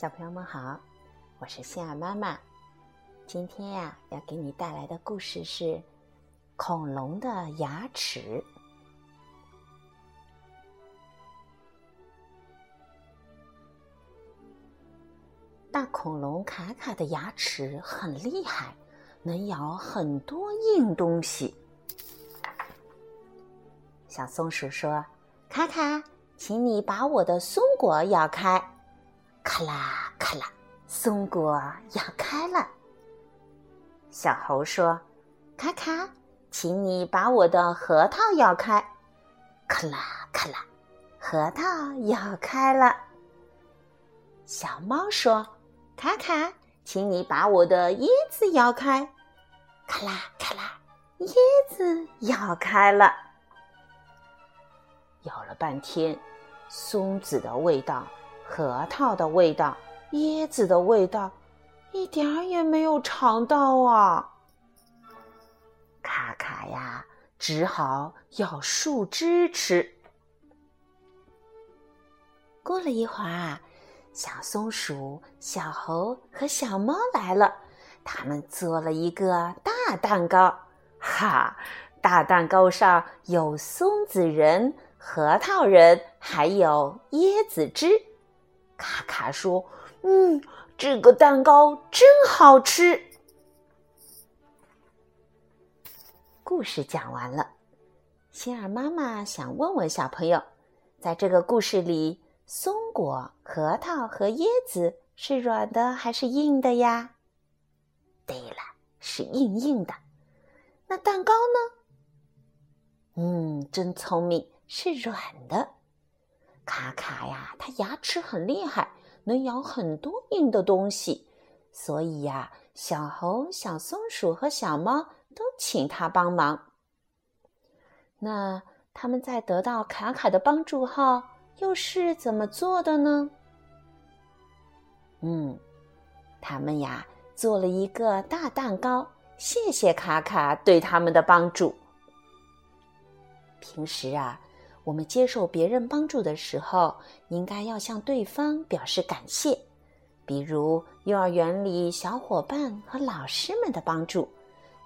小朋友们好，我是心儿妈妈。今天呀，要给你带来的故事是恐龙的牙齿。大恐龙卡卡的牙齿很厉害，能咬很多硬东西。小松鼠说：“卡卡，请你把我的松果咬开。”咔啦咔啦，松果咬开了。小猴说：“卡卡，请你把我的核桃咬开。”咔啦咔啦，核桃咬开了。小猫说：“卡卡，请你把我的椰子咬开。”咔啦咔啦，椰子咬开了。咬了半天，松子的味道。核桃的味道，椰子的味道，一点儿也没有尝到啊！卡卡呀，只好咬树枝吃。过了一会儿，小松鼠、小猴和小猫来了，他们做了一个大蛋糕。哈，大蛋糕上有松子仁、核桃仁，还有椰子汁。卡卡说：“嗯，这个蛋糕真好吃。”故事讲完了，心儿妈妈想问问小朋友，在这个故事里，松果、核桃和椰子是软的还是硬的呀？对了，是硬硬的。那蛋糕呢？嗯，真聪明，是软的。卡卡呀，它牙齿很厉害，能咬很多硬的东西，所以呀，小猴、小松鼠和小猫都请他帮忙。那他们在得到卡卡的帮助后，又是怎么做的呢？嗯，他们呀做了一个大蛋糕，谢谢卡卡对他们的帮助。平时啊。我们接受别人帮助的时候，应该要向对方表示感谢，比如幼儿园里小伙伴和老师们的帮助，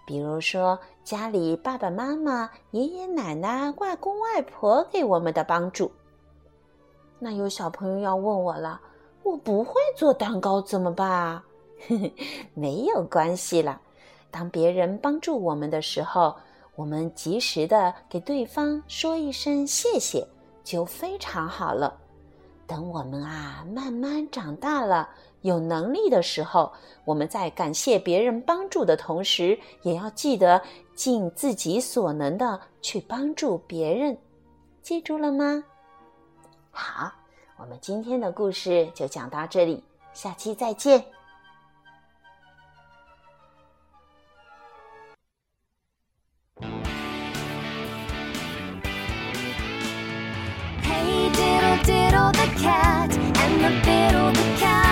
比如说家里爸爸妈妈、爷爷奶奶、外公外婆给我们的帮助。那有小朋友要问我了，我不会做蛋糕怎么办啊？没有关系了，当别人帮助我们的时候。我们及时的给对方说一声谢谢，就非常好了。等我们啊慢慢长大了，有能力的时候，我们在感谢别人帮助的同时，也要记得尽自己所能的去帮助别人。记住了吗？好，我们今天的故事就讲到这里，下期再见。and the bit of the cow.